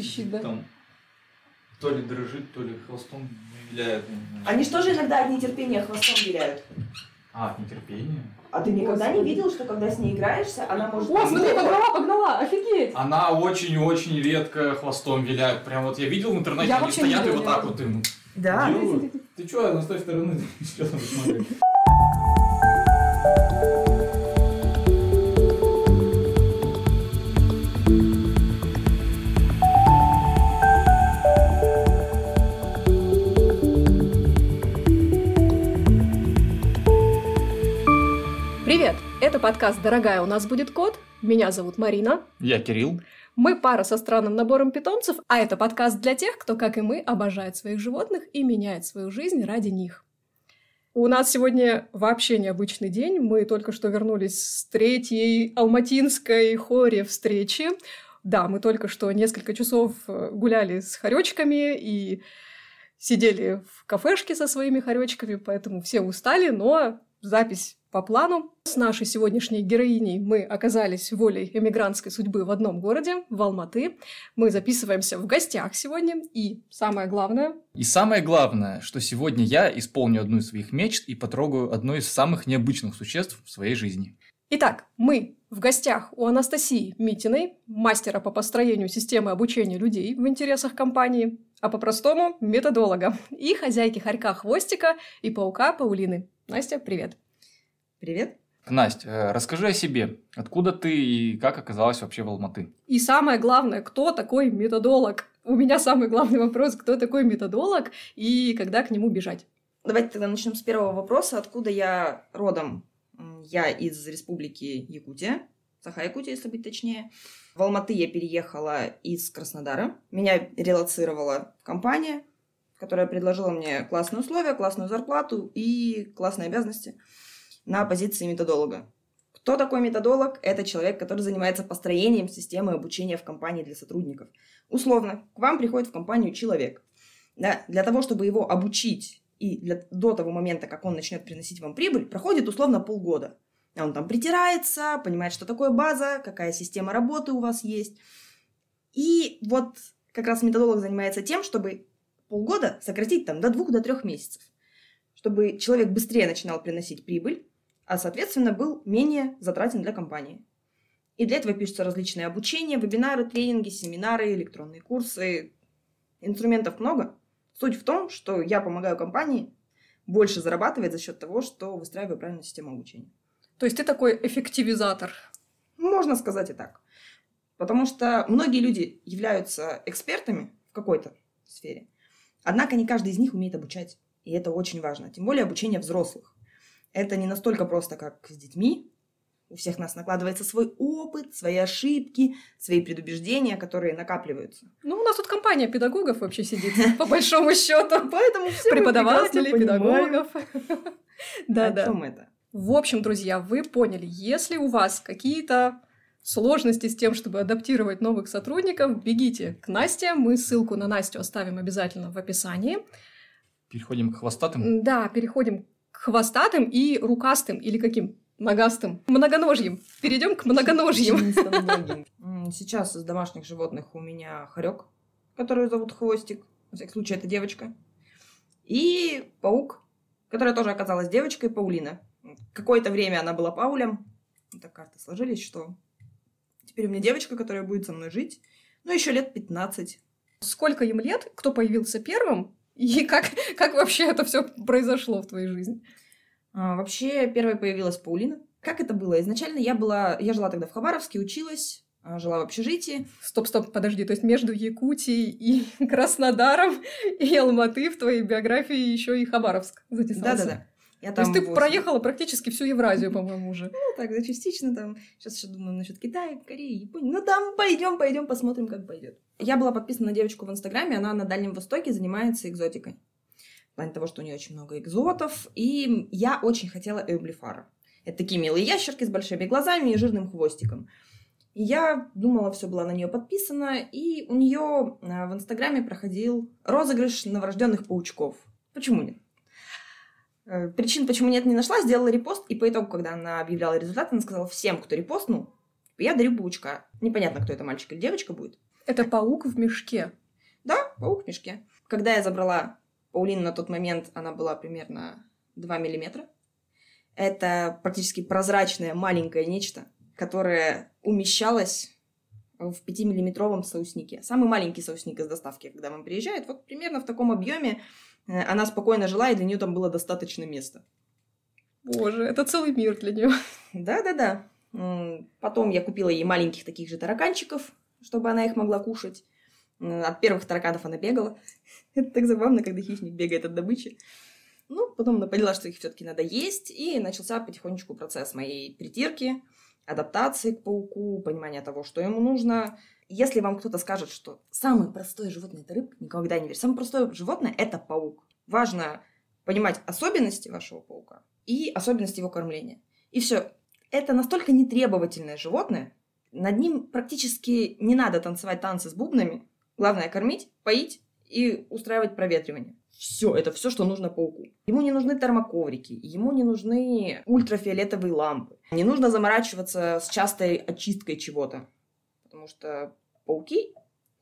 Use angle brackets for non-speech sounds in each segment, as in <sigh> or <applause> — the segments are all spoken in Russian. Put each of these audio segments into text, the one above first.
Пищит, да? Там то ли дрожит, то ли хвостом виляет. Они что же иногда от нетерпения хвостом виляют? А, от нетерпения? А ты никогда не видел, что когда с ней играешься, она может... О, смотри, погнала, погнала, офигеть! Она очень-очень редко хвостом виляет. Прям вот я видел в интернете, Я они вообще не стоят и вот так вот им Да. делают. Ты что, на с той стороны что там смотришь? Это подкаст «Дорогая, у нас будет кот». Меня зовут Марина. Я Кирилл. Мы пара со странным набором питомцев, а это подкаст для тех, кто, как и мы, обожает своих животных и меняет свою жизнь ради них. У нас сегодня вообще необычный день. Мы только что вернулись с третьей алматинской хоре встречи. Да, мы только что несколько часов э, гуляли с хоречками и сидели в кафешке со своими хоречками, поэтому все устали, но запись по плану. С нашей сегодняшней героиней мы оказались волей эмигрантской судьбы в одном городе, в Алматы. Мы записываемся в гостях сегодня, и самое главное, И самое главное, что сегодня я исполню одну из своих мечт и потрогаю одно из самых необычных существ в своей жизни. Итак, мы в гостях у Анастасии Митиной, мастера по построению системы обучения людей в интересах компании, а по-простому методолога, и хозяйки хорька Хвостика и паука Паулины. Настя, привет. Привет. Настя, э, расскажи о себе. Откуда ты и как оказалась вообще в Алматы? И самое главное, кто такой методолог? У меня самый главный вопрос, кто такой методолог и когда к нему бежать? Давайте тогда начнем с первого вопроса. Откуда я родом? Я из республики Якутия, Саха-Якутия, если быть точнее. В Алматы я переехала из Краснодара. Меня релацировала компания, которая предложила мне классные условия, классную зарплату и классные обязанности на позиции методолога. Кто такой методолог? Это человек, который занимается построением системы обучения в компании для сотрудников. Условно, к вам приходит в компанию человек. Да, для того, чтобы его обучить и для, до того момента, как он начнет приносить вам прибыль, проходит условно полгода. Он там притирается, понимает, что такое база, какая система работы у вас есть. И вот как раз методолог занимается тем, чтобы полгода сократить там до двух, до трех месяцев. Чтобы человек быстрее начинал приносить прибыль, а, соответственно, был менее затратен для компании. И для этого пишутся различные обучения, вебинары, тренинги, семинары, электронные курсы. Инструментов много. Суть в том, что я помогаю компании больше зарабатывать за счет того, что выстраиваю правильную систему обучения. То есть ты такой эффективизатор. Можно сказать и так. Потому что многие люди являются экспертами в какой-то сфере, однако не каждый из них умеет обучать. И это очень важно. Тем более обучение взрослых. Это не настолько просто, как с детьми. У всех нас накладывается свой опыт, свои ошибки, свои предубеждения, которые накапливаются. Ну, у нас тут компания педагогов вообще сидит, <laughs> по большому счету. Поэтому все мы Преподавателей, прекрасно понимаем, педагогов. <laughs> О чем это? В общем, друзья, вы поняли, если у вас какие-то сложности с тем, чтобы адаптировать новых сотрудников, бегите к Насте. Мы ссылку на Настю оставим обязательно в описании. Переходим к хвостатым. Да, переходим к хвостатым и рукастым или каким? Ногастым. Многоножьим. Перейдем к многоножьим. <laughs> Сейчас из домашних животных у меня хорек, которую зовут Хвостик. На всякий случай, это девочка. И паук, которая тоже оказалась девочкой, Паулина. Какое-то время она была Паулем. Так карты сложились, что теперь у меня девочка, которая будет со мной жить. Ну, еще лет 15. Сколько им лет? Кто появился первым? И как, как вообще это все произошло в твоей жизни? А, вообще, первой появилась Паулина. Как это было? Изначально я была... Я жила тогда в Хабаровске, училась, а, жила в общежитии. Стоп, стоп, подожди. То есть между Якутией и <laughs> Краснодаром и Алматы в твоей биографии еще и Хабаровск затесался. Да-да-да. Я То есть ты проехала практически всю Евразию, по-моему, уже. Ну, так, да, частично там. Сейчас еще думаю насчет Китая, Кореи, Японии. Ну, там пойдем, пойдем, посмотрим, как пойдет. Я была подписана на девочку в Инстаграме, она на Дальнем Востоке занимается экзотикой. В плане того, что у нее очень много экзотов. И я очень хотела эублифара. Это такие милые ящерки с большими глазами и жирным хвостиком. И я думала, все было на нее подписано, и у нее а, в Инстаграме проходил розыгрыш новорожденных паучков. Почему нет? Э, Причин, почему нет, не нашла, сделала репост, и по итогу, когда она объявляла результаты, она сказала всем, кто репостнул, я дарю паучка. Непонятно, кто это, мальчик или девочка будет. Это паук в мешке. Да, паук в мешке. Когда я забрала Паулину на тот момент, она была примерно 2 миллиметра. Это практически прозрачное маленькое нечто, которое умещалось в 5-миллиметровом соуснике. Самый маленький соусник из доставки, когда вам приезжает, вот примерно в таком объеме она спокойно жила, и для нее там было достаточно места. Боже, это целый мир для нее. Да-да-да. Потом я купила ей маленьких таких же тараканчиков, чтобы она их могла кушать. От первых тараканов она бегала. <laughs> Это так забавно, когда хищник бегает от добычи. Ну, потом она поняла, что их все-таки надо есть, и начался потихонечку процесс моей притирки, адаптации к пауку, понимания того, что ему нужно. Если вам кто-то скажет, что самое простое животное это рыб, никогда не верьте. Самое простое животное это паук. Важно понимать особенности вашего паука и особенности его кормления. И все. Это настолько нетребовательное животное, над ним практически не надо танцевать танцы с бубнами. Главное кормить, поить и устраивать проветривание. Все, это все, что нужно пауку. Ему не нужны термоковрики, ему не нужны ультрафиолетовые лампы. Не нужно заморачиваться с частой очисткой чего-то. Потому что пауки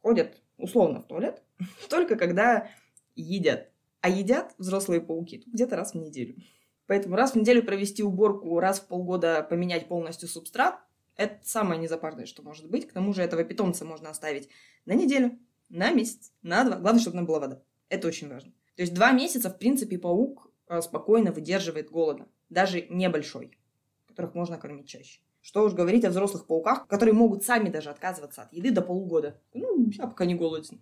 ходят условно в туалет <laughs> только когда едят. А едят взрослые пауки где-то раз в неделю. Поэтому раз в неделю провести уборку, раз в полгода поменять полностью субстрат, это самое незапарное, что может быть. К тому же этого питомца можно оставить на неделю, на месяц, на два. Главное, чтобы там была вода. Это очень важно. То есть два месяца, в принципе, паук э, спокойно выдерживает голода. Даже небольшой, которых можно кормить чаще. Что уж говорить о взрослых пауках, которые могут сами даже отказываться от еды до полугода. Ну, я пока не голоден.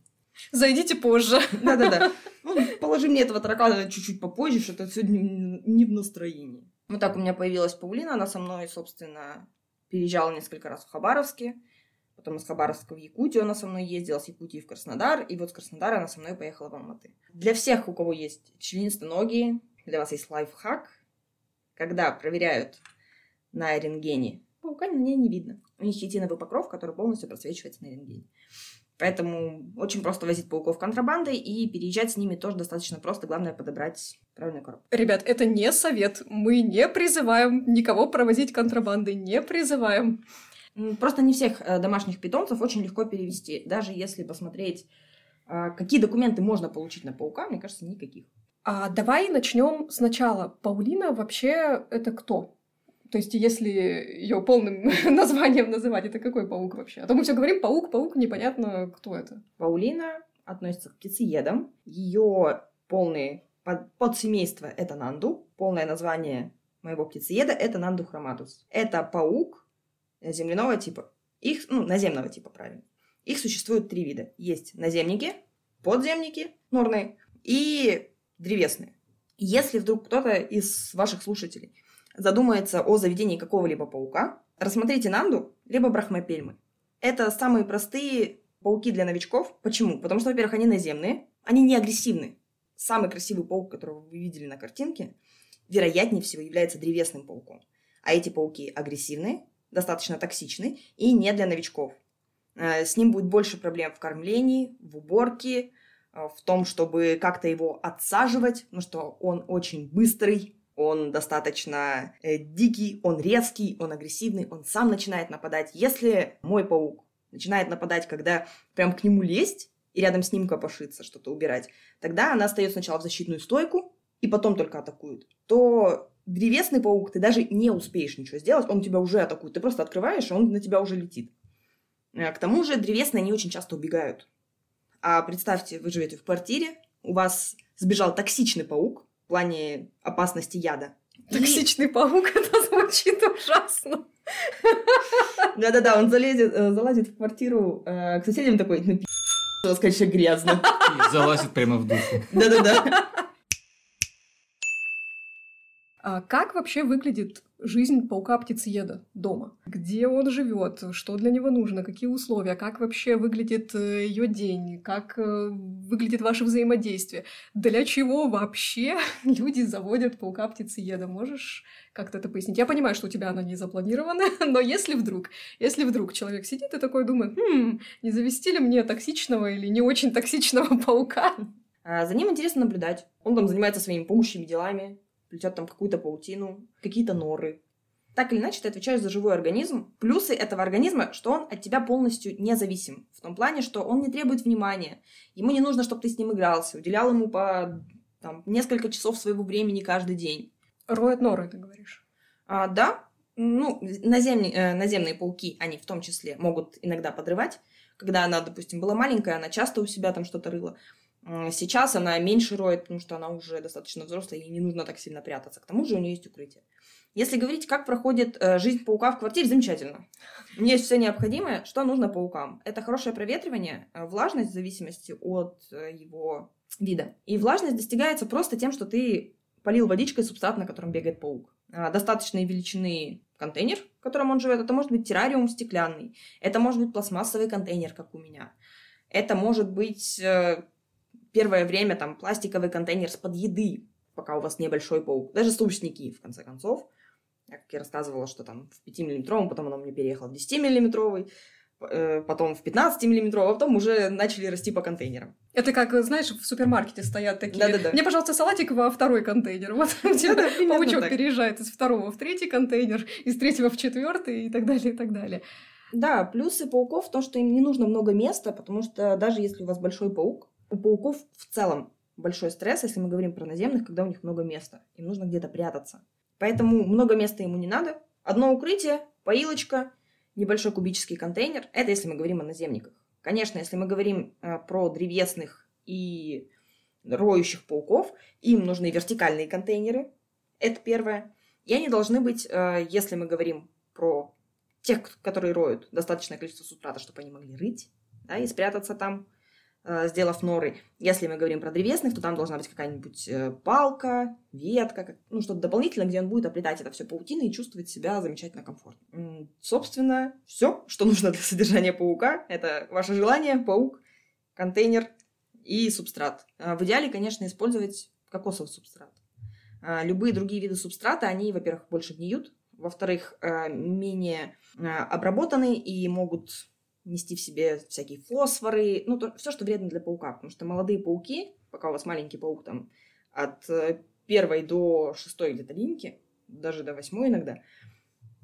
Зайдите позже. Да-да-да. <laughs> Ну, положи мне этого таракана чуть-чуть попозже, что то сегодня не в настроении. Вот так у меня появилась Паулина, она со мной, собственно, переезжала несколько раз в Хабаровске, потом из Хабаровска в Якутию она со мной ездила, с Якутии в Краснодар, и вот с Краснодара она со мной поехала в Алматы. Для всех, у кого есть членистоногие, для вас есть лайфхак. Когда проверяют на рентгене, паука на ней не видно. У них хитиновый покров, который полностью просвечивается на рентгене. Поэтому очень просто возить пауков контрабандой и переезжать с ними тоже достаточно просто. Главное подобрать правильный короб. Ребят, это не совет. Мы не призываем никого провозить контрабандой. Не призываем. Просто не всех э, домашних питомцев очень легко перевести. Даже если посмотреть, а, какие документы можно получить на паука, мне кажется, никаких. А давай начнем сначала. Паулина вообще это кто? То есть, если ее полным <laughs> названием называть, это какой паук вообще? А то мы все говорим паук, паук, непонятно, кто это. Паулина относится к птицеедам. Ее полный под, подсемейство это Нанду. Полное название моего птицееда это Нанду хроматус. Это паук земляного типа. Их, ну, наземного типа, правильно. Их существует три вида. Есть наземники, подземники, норные и древесные. Если вдруг кто-то из ваших слушателей задумается о заведении какого-либо паука, рассмотрите Нанду, либо брахмапельмы. Это самые простые пауки для новичков. Почему? Потому что, во-первых, они наземные, они не агрессивны. Самый красивый паук, которого вы видели на картинке, вероятнее всего является древесным пауком. А эти пауки агрессивные, достаточно токсичны и не для новичков. Э, с ним будет больше проблем в кормлении, в уборке, э, в том, чтобы как-то его отсаживать, потому что он очень быстрый, он достаточно э, дикий, он резкий, он агрессивный, он сам начинает нападать. Если мой паук начинает нападать, когда прям к нему лезть и рядом с ним копошиться, что-то убирать, тогда она остается сначала в защитную стойку и потом только атакует. То древесный паук ты даже не успеешь ничего сделать, он тебя уже атакует. Ты просто открываешь, и он на тебя уже летит. Э, к тому же древесные, они очень часто убегают. А представьте, вы живете в квартире, у вас сбежал токсичный паук, в плане опасности яда. Токсичный и... паук, <laughs> это звучит ужасно. Да-да-да, он залезет, э, залазит в квартиру э, к соседям такой, ну, пи***, сказать, грязно. И залазит прямо в душу. Да-да-да. А как вообще выглядит жизнь паука-птицееда дома? Где он живет? Что для него нужно? Какие условия? Как вообще выглядит э, ее день? Как э, выглядит ваше взаимодействие? Для чего вообще <laughs> люди заводят паука-птицееда? Можешь как-то это пояснить? Я понимаю, что у тебя она не запланирована, <laughs> но если вдруг, если вдруг человек сидит и такой думает, хм, не завести ли мне токсичного или не очень токсичного <laughs> паука? А, за ним интересно наблюдать. Он там занимается своими паучьими делами, плетет там какую-то паутину, какие-то норы. Так или иначе, ты отвечаешь за живой организм. Плюсы этого организма, что он от тебя полностью независим. В том плане, что он не требует внимания. Ему не нужно, чтобы ты с ним игрался, уделял ему по там, несколько часов своего времени каждый день. Роет норы, ты говоришь. А, да, ну, наземные, э, наземные пауки, они в том числе могут иногда подрывать. Когда она, допустим, была маленькая, она часто у себя там что-то рыла. Сейчас она меньше роет, потому что она уже достаточно взрослая, и не нужно так сильно прятаться. К тому же у нее есть укрытие. Если говорить, как проходит э, жизнь паука в квартире, замечательно. У нее есть все необходимое, что нужно паукам. Это хорошее проветривание, э, влажность в зависимости от э, его вида. И влажность достигается просто тем, что ты полил водичкой субстрат, на котором бегает паук. А, достаточной величины контейнер, в котором он живет. Это может быть террариум стеклянный. Это может быть пластмассовый контейнер, как у меня. Это может быть э, первое время там пластиковый контейнер с под еды, пока у вас небольшой паук. Даже соусники, в конце концов. Я, как я рассказывала, что там в 5-миллиметровом, потом он мне переехал в 10-миллиметровый. Э, потом в 15 миллиметрового, а потом уже начали расти по контейнерам. Это как, знаешь, в супермаркете стоят такие. Да-да-да. Мне, пожалуйста, салатик во второй контейнер. Вот <laughs> у тебя паучок переезжает из второго в третий контейнер, из третьего в четвертый и так далее, и так далее. Да, плюсы пауков в том, что им не нужно много места, потому что даже если у вас большой паук, у пауков в целом большой стресс, если мы говорим про наземных, когда у них много места. Им нужно где-то прятаться. Поэтому много места ему не надо. Одно укрытие, поилочка – небольшой кубический контейнер. Это если мы говорим о наземниках. Конечно, если мы говорим э, про древесных и роющих пауков, им нужны вертикальные контейнеры. Это первое. И они должны быть, э, если мы говорим про тех, которые роют, достаточное количество субстрата, чтобы они могли рыть да, и спрятаться там. Э, сделав норы. Если мы говорим про древесных, то там должна быть какая-нибудь э, палка, ветка, ну что-то дополнительное, где он будет оплетать это все паутиной и чувствовать себя замечательно комфортно. Собственно, все, что нужно для содержания паука, это ваше желание, паук, контейнер и субстрат. Э, в идеале, конечно, использовать кокосовый субстрат. Любые другие виды субстрата, они, во-первых, больше гниют, во-вторых, менее обработаны и могут нести в себе всякие фосфоры, ну, то, все, что вредно для паука, потому что молодые пауки, пока у вас маленький паук там от э, первой до шестой где-то линьки, даже до восьмой иногда,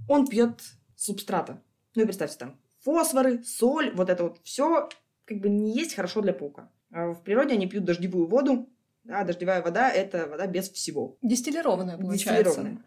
он пьет субстрата. Ну и представьте там, фосфоры, соль, вот это вот все как бы не есть хорошо для паука. А в природе они пьют дождевую воду, а дождевая вода – это вода без всего. Дистиллированная, получается. Дистиллированная.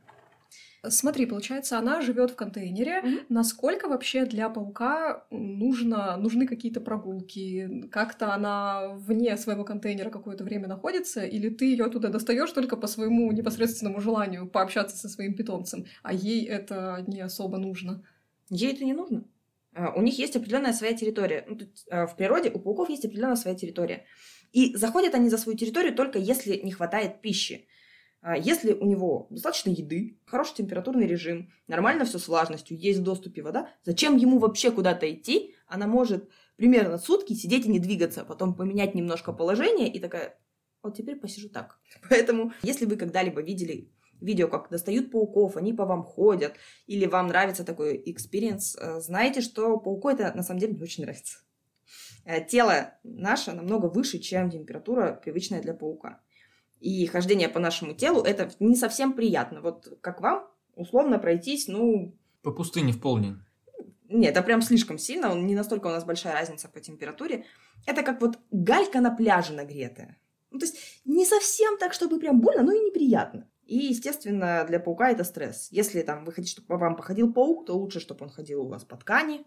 Смотри, получается, она живет в контейнере. Mm-hmm. Насколько вообще для паука нужно, нужны какие-то прогулки? Как-то она вне своего контейнера какое-то время находится, или ты ее туда достаешь только по своему непосредственному желанию пообщаться со своим питомцем, а ей это не особо нужно? Ей это не нужно. А, у них есть определенная своя территория. Ну, а, в природе у пауков есть определенная своя территория. И заходят они за свою территорию только если не хватает пищи. А если у него достаточно еды, хороший температурный режим, нормально все с влажностью, есть в доступе вода, зачем ему вообще куда-то идти? Она может примерно сутки сидеть и не двигаться, потом поменять немножко положение и такая, вот теперь посижу так. <laughs> Поэтому, если вы когда-либо видели видео, как достают пауков, они по вам ходят, или вам нравится такой experience, э, знаете, что пауку это на самом деле не очень нравится. Э, тело наше намного выше, чем температура, привычная для паука и хождение по нашему телу, это не совсем приятно. Вот как вам условно пройтись, ну... По пустыне в полдень. Нет, это прям слишком сильно, не настолько у нас большая разница по температуре. Это как вот галька на пляже нагретая. Ну, то есть не совсем так, чтобы прям больно, но и неприятно. И, естественно, для паука это стресс. Если там вы хотите, чтобы по вам походил паук, то лучше, чтобы он ходил у вас по ткани,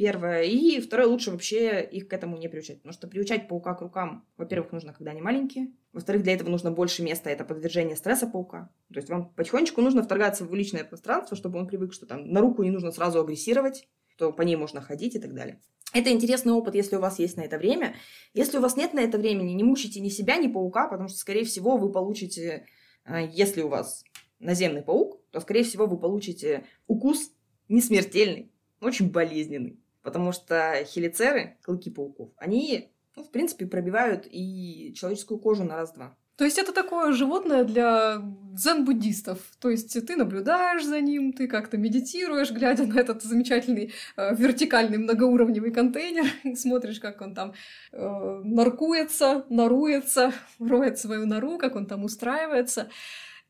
Первое. И второе, лучше вообще их к этому не приучать. Потому что приучать паука к рукам, во-первых, нужно, когда они маленькие. Во-вторых, для этого нужно больше места, это подвержение стресса паука. То есть вам потихонечку нужно вторгаться в личное пространство, чтобы он привык, что там на руку не нужно сразу агрессировать, то по ней можно ходить и так далее. Это интересный опыт, если у вас есть на это время. Если у вас нет на это времени, не мучите ни себя, ни паука, потому что, скорее всего, вы получите, э, если у вас наземный паук, то, скорее всего, вы получите укус не смертельный, очень болезненный. Потому что хелицеры, клыки пауков, они, ну, в принципе, пробивают и человеческую кожу на раз-два. То есть это такое животное для дзен-буддистов. То есть ты наблюдаешь за ним, ты как-то медитируешь, глядя на этот замечательный э, вертикальный многоуровневый контейнер, <laughs> смотришь, как он там э, наркуется, наруется, <laughs> роет свою нору, как он там устраивается.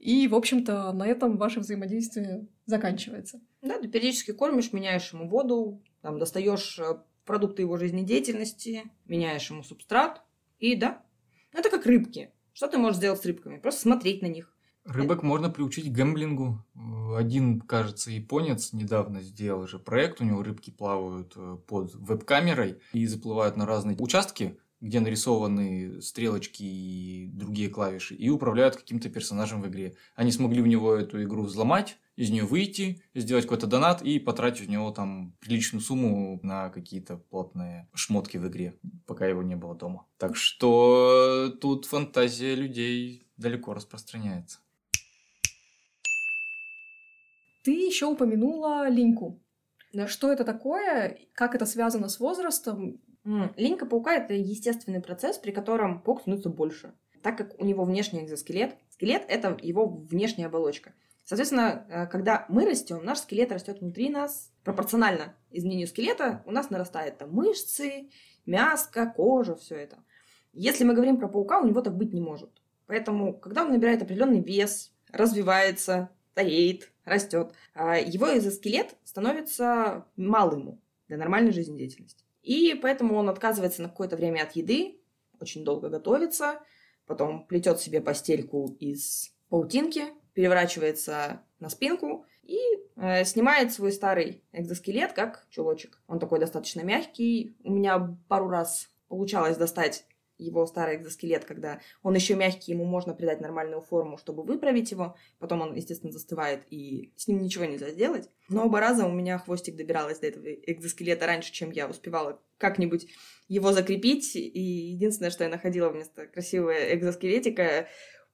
И, в общем-то, на этом ваше взаимодействие заканчивается. Да, ты периодически кормишь, меняешь ему воду, там, достаешь э, продукты его жизнедеятельности, меняешь ему субстрат. И да, это как рыбки. Что ты можешь сделать с рыбками? Просто смотреть на них. Рыбок можно приучить к гэмблингу. Один, кажется, японец недавно сделал же проект. У него рыбки плавают э, под веб-камерой и заплывают на разные участки, где нарисованы стрелочки и другие клавиши, и управляют каким-то персонажем в игре. Они смогли в него эту игру взломать, из нее выйти, сделать какой-то донат и потратить в него там приличную сумму на какие-то плотные шмотки в игре, пока его не было дома. Так что тут фантазия людей далеко распространяется. Ты еще упомянула линьку. Да. Что это такое? Как это связано с возрастом? Линька паука это естественный процесс, при котором паук становится больше. Так как у него внешний экзоскелет, скелет это его внешняя оболочка. Соответственно, э, когда мы растем, наш скелет растет внутри нас. Пропорционально изменению скелета у нас нарастает там мышцы, мяско, кожа, все это. Если мы говорим про паука, у него так быть не может. Поэтому, когда он набирает определенный вес, развивается, стареет, растет, а, его экзоскелет становится мал ему для нормальной жизнедеятельности. И поэтому он отказывается на какое-то время от еды, очень долго готовится, потом плетет себе постельку из паутинки, переворачивается на спинку и э, снимает свой старый экзоскелет как чулочек. Он такой достаточно мягкий. У меня пару раз получалось достать его старый экзоскелет, когда он еще мягкий, ему можно придать нормальную форму, чтобы выправить его. Потом он, естественно, застывает, и с ним ничего нельзя сделать. Но оба раза у меня хвостик добиралась до этого экзоскелета раньше, чем я успевала как-нибудь его закрепить. И единственное, что я находила вместо красивого экзоскелетика,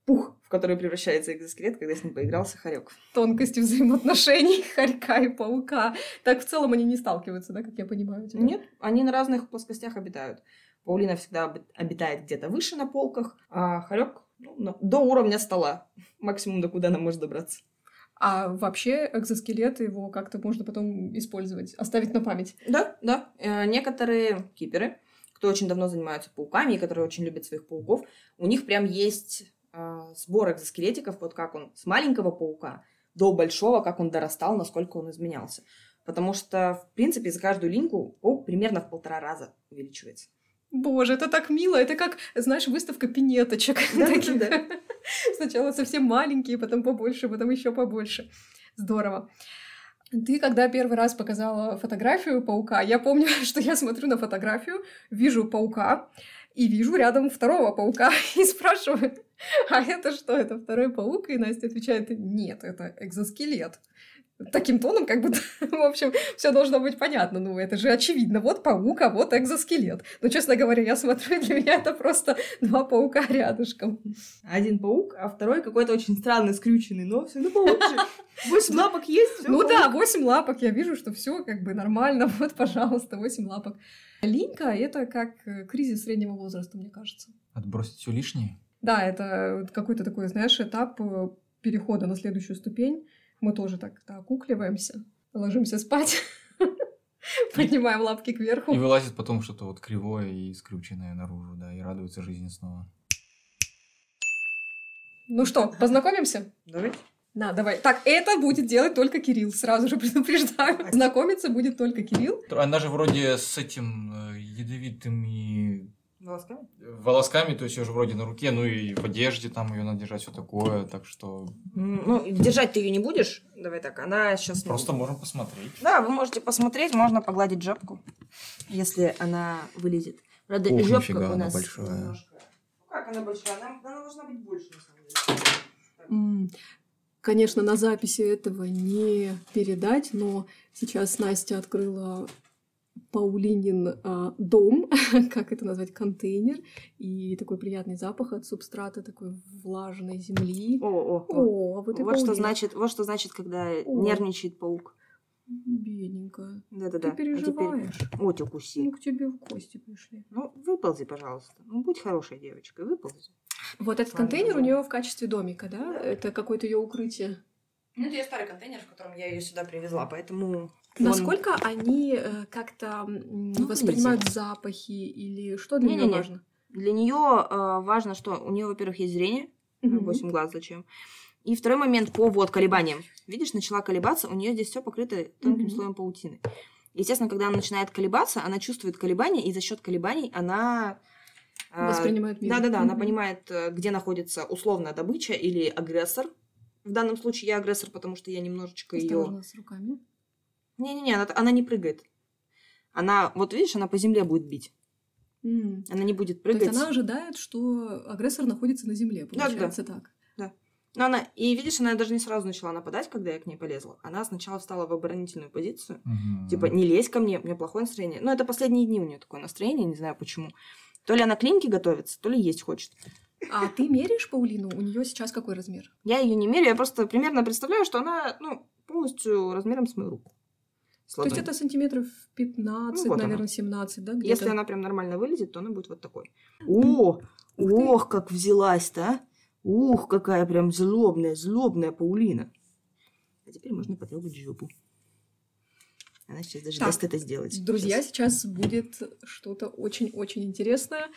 пух, в который превращается экзоскелет, когда с ним поигрался хорек. Тонкости взаимоотношений <laughs> хорька и паука. Так в целом они не сталкиваются, да, как я понимаю? тебя? Нет, они на разных плоскостях обитают. Паулина всегда оби- обитает где-то выше на полках, а хорек ну, до уровня стола. Максимум до куда она может добраться. А вообще экзоскелет его как-то можно потом использовать, оставить на память. Да, да. Э, Некоторые киперы, кто очень давно занимаются пауками и которые очень любят своих пауков, у них прям есть э, сбор экзоскелетиков, вот как он с маленького паука до большого, как он дорастал, насколько он изменялся. Потому что, в принципе, за каждую линьку паук примерно в полтора раза увеличивается. Боже, это так мило. Это как, знаешь, выставка пинеточек. Да, Таких. да, да. Сначала совсем маленькие, потом побольше, потом еще побольше. Здорово. Ты, когда первый раз показала фотографию паука, я помню, <laughs> что я смотрю на фотографию, вижу паука, и вижу рядом второго паука, <laughs> и спрашиваю, а это что, это второй паук? И Настя отвечает, нет, это экзоскелет. Таким тоном, как бы, <laughs> в общем, все должно быть понятно. Ну, это же очевидно. Вот паук, а вот экзоскелет. Но, честно говоря, я смотрю, <laughs> для меня это просто два паука рядышком. Один паук, а второй какой-то очень странный, скрюченный, но все равно паук же. Восемь <laughs> лапок есть, Ну паук. да, восемь лапок. Я вижу, что все как бы нормально. Вот, пожалуйста, восемь лапок. Линька — это как э, кризис среднего возраста, мне кажется. Отбросить все лишнее. Да, это какой-то такой, знаешь, этап э, перехода на следующую ступень. Мы тоже так да, окукливаемся, ложимся спать, <laughs> поднимаем лапки И кверху. вылазит потом что-то вот кривое и скрюченное наружу, да, и радуется жизни снова. Ну что, познакомимся? Давайте. Да, давай. Так, это будет делать только Кирилл, сразу же <laughs> предупреждаю. Знакомиться будет только Кирилл. Она же вроде с этим э, ядовитыми Волосками? волосками, то есть ее же вроде на руке, ну и в одежде там ее надо держать, все такое, так что Ну, держать ты ее не будешь. Давай так, она сейчас... просто можем посмотреть. Да, вы можете посмотреть, можно погладить жопку, если она вылезет. Правда, Ух, жопка нифига у она нас большая. немножко- Ну, как она большая? Она, она должна быть больше, на самом деле. Конечно, на записи этого не передать, но сейчас Настя открыла Паулинин а, дом, <laughs> как это назвать, контейнер, и такой приятный запах от субстрата, такой влажной земли. О, о, о. О, а вот и Вот что значит, вот что значит, когда О. нервничает паук. Бедненькая. Да-да-да. Ты переживаешь. А теперь... Оть укуси. Ну, к тебе в гости пришли. Ну, выползи, пожалуйста. Ну, будь хорошей девочкой, выползи. Вот этот Ладно, контейнер у ладно. нее в качестве домика, да? Это какое-то ее укрытие. Ну, это я старый контейнер, в котором я ее сюда привезла, поэтому... Насколько они э, как-то Ну, воспринимают запахи или что для нее важно? Для нее важно, что у нее, во-первых, есть зрение. 8 глаз зачем. И второй момент по вот колебаниям. Видишь, начала колебаться, у нее здесь все покрыто тонким Мгм. слоем паутины. Естественно, когда она начинает колебаться, она чувствует колебания, и за счет колебаний она а, Воспринимает мир. Да-да-да, она Мгм. понимает, э, где находится условная добыча или агрессор. В данном случае я агрессор, потому что я немножечко ее... Осторожно с руками. Не-не-не, она, она не прыгает. Она, вот видишь, она по земле будет бить. М. Она не будет То прыгать. есть она ожидает, что агрессор находится на земле, получается так. Но она, и видишь, она даже не сразу начала нападать, когда я к ней полезла. Она сначала встала в оборонительную позицию. Мгм. Типа, не лезь ко мне, у меня плохое настроение. Но это последние дни у нее такое настроение, не знаю почему. То ли она к линьке готовится, то ли есть хочет. А ты меряешь Паулину? У нее сейчас какой размер? Я ее не меряю, я просто примерно представляю, что она, ну, полностью размером с мою руку. С То есть это сантиметров 15, Ну, вот наверное, она. 17, да? где-то? Если она прям нормально вылезет, то она будет вот такой. О, ох, как взялась-то, а! Ух, какая прям злобная, злобная Паулина. А теперь можно потрогать жопу. Она сейчас даже Так, даст это сделать. Друзья, Сейчас. сейчас будет что-то очень-очень интересное.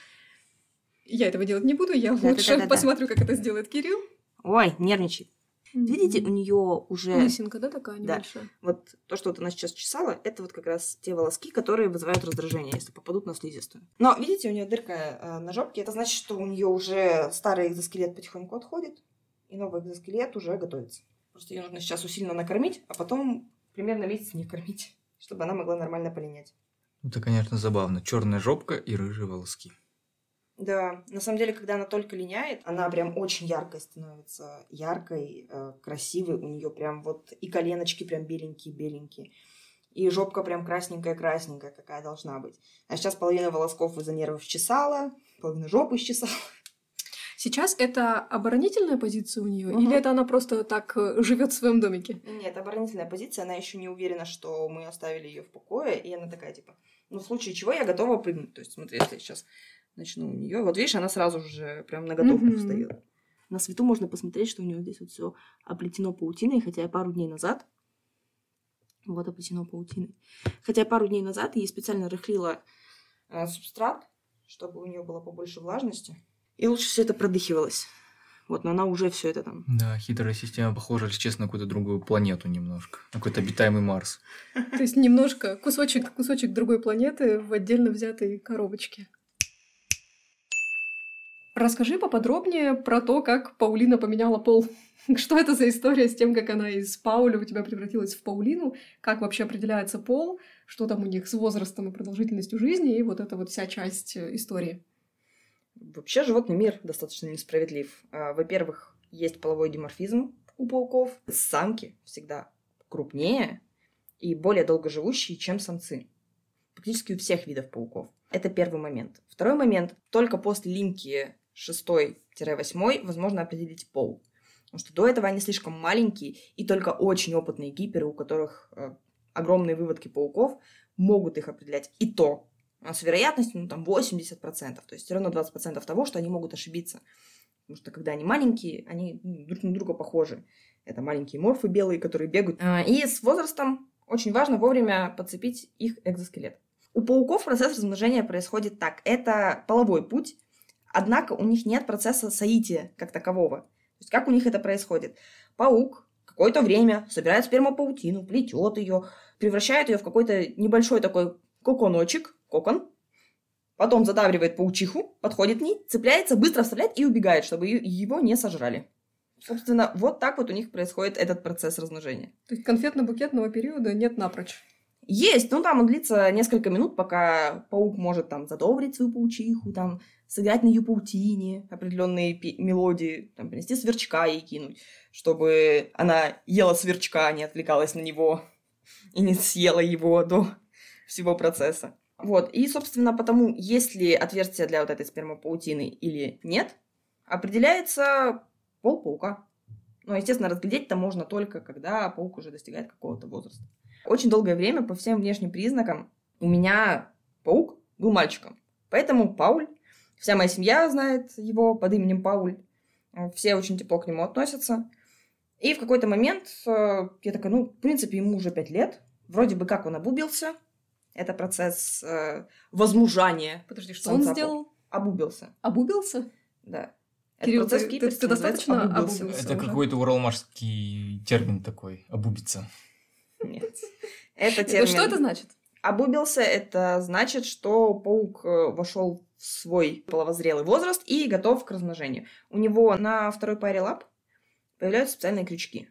Я этого делать не буду, я Да-да-да-да-да. лучше посмотрю, как это сделает Кирилл. Ой, нервничает. Видите, у нее уже Лысинка, да, такая Да. небольшая? вот то, что вот она сейчас чесала, это вот как раз те волоски, которые вызывают раздражение, если попадут на слизистую. Но видите, у нее дырка э, на жопке, это значит, что у нее уже старый экзоскелет потихоньку отходит, и новый экзоскелет уже готовится. Просто ее нужно сейчас усиленно накормить, а потом примерно месяц не кормить, <laughs> чтобы она могла нормально полинять. Это, конечно, забавно. Черная жопка и рыжие волоски. Да, на самом деле, когда она только линяет, она прям очень яркой становится. Яркой, э, красивой. У нее прям вот и коленочки прям беленькие-беленькие. И жопка прям красненькая-красненькая, какая должна быть. А сейчас половина волосков из-за нервов чесала, половина жопы исчесала. Сейчас это оборонительная позиция у нее, Мгм. или это она просто так живет в своем домике? Нет, оборонительная позиция, она еще не уверена, что мы оставили ее в покое, и она такая, типа, ну, в случае чего я готова прыгнуть. То есть, смотри, если я сейчас начну у нее, вот видишь, она сразу же прям на готовку Мгм. встает. На свету можно посмотреть, что у нее здесь вот все оплетено паутиной, хотя я пару дней назад вот оплетено паутиной. Хотя пару дней назад я ей специально рыхлила э, субстрат, чтобы у нее было побольше влажности. И лучше все это продыхивалось. Вот, но она уже все это там Да, хитрая система похожа, если честно, на какую-то другую планету немножко. На какой-то обитаемый Марс. То есть немножко кусочек, кусочек другой планеты в отдельно взятой коробочке. Расскажи поподробнее про то, как Паулина поменяла пол. <laughs> Что это за история с тем, как она из Пауля у тебя превратилась в Паулину? Как вообще определяется пол? Что там у них с возрастом и продолжительностью жизни? И вот эта вот вся часть э, истории. Вообще животный мир достаточно несправедлив. А, Во-первых, есть половой диморфизм у пауков. Самки всегда крупнее и более долгоживущие, чем самцы. Практически у всех видов пауков. Это первый момент. Второй момент. Только после линьки 6-8 возможно определить пол. Потому что до этого они слишком маленькие, и только очень опытные гиперы, у которых э, огромные выводки пауков, могут их определять. И то с вероятностью, ну, там, 80%. То есть все равно 20% того, что они могут ошибиться. Потому что когда они маленькие, они ну, друг на друга похожи. Это маленькие морфы белые, которые бегают. А, И с возрастом очень важно вовремя подцепить их экзоскелет. У пауков процесс размножения происходит так. Это половой путь, однако у них нет процесса соития как такового. То есть как у них это происходит? Паук какое-то время собирает спермопаутину, плетет ее, превращает ее в какой-то небольшой такой коконочек, кокон, потом задавливает паучиху, подходит к ней, цепляется, быстро вставляет и убегает, чтобы его не сожрали. Собственно, вот так вот у них происходит этот процесс размножения. То есть конфетно-букетного периода нет напрочь. Есть, ну там он длится несколько минут, пока паук может там задобрить свою паучиху, там сыграть на ее паутине определенные мелодии, там принести сверчка ей кинуть, чтобы она ела сверчка, а не отвлекалась на него <laughs> и не съела его до всего процесса. Вот, и, собственно, потому, есть ли отверстие для вот этой спермопаутины или нет, определяется пол паука. Но, естественно, разглядеть-то можно только, когда паук уже достигает какого-то возраста. Очень долгое время по всем внешним признакам у меня паук был мальчиком. Поэтому Пауль, вся моя семья знает его под именем Пауль. Все очень тепло к нему относятся. И в какой-то момент э, я такая, ну, в принципе, ему уже пять лет. Вроде бы как он обубился. Это процесс э, возмужания. Подожди, что он сделал? Обубился, Обубился? да. Кирилл, процесс ты, ты- ты достаточно обубился. обубился? Это уже. какой-то уралмашский термин такой, обубиться. Нет. Это Это термин. Что это значит? Обубился это значит, что паук э, вошел в свой половозрелый возраст и готов к размножению. У него на второй паре лап появляются специальные крючки,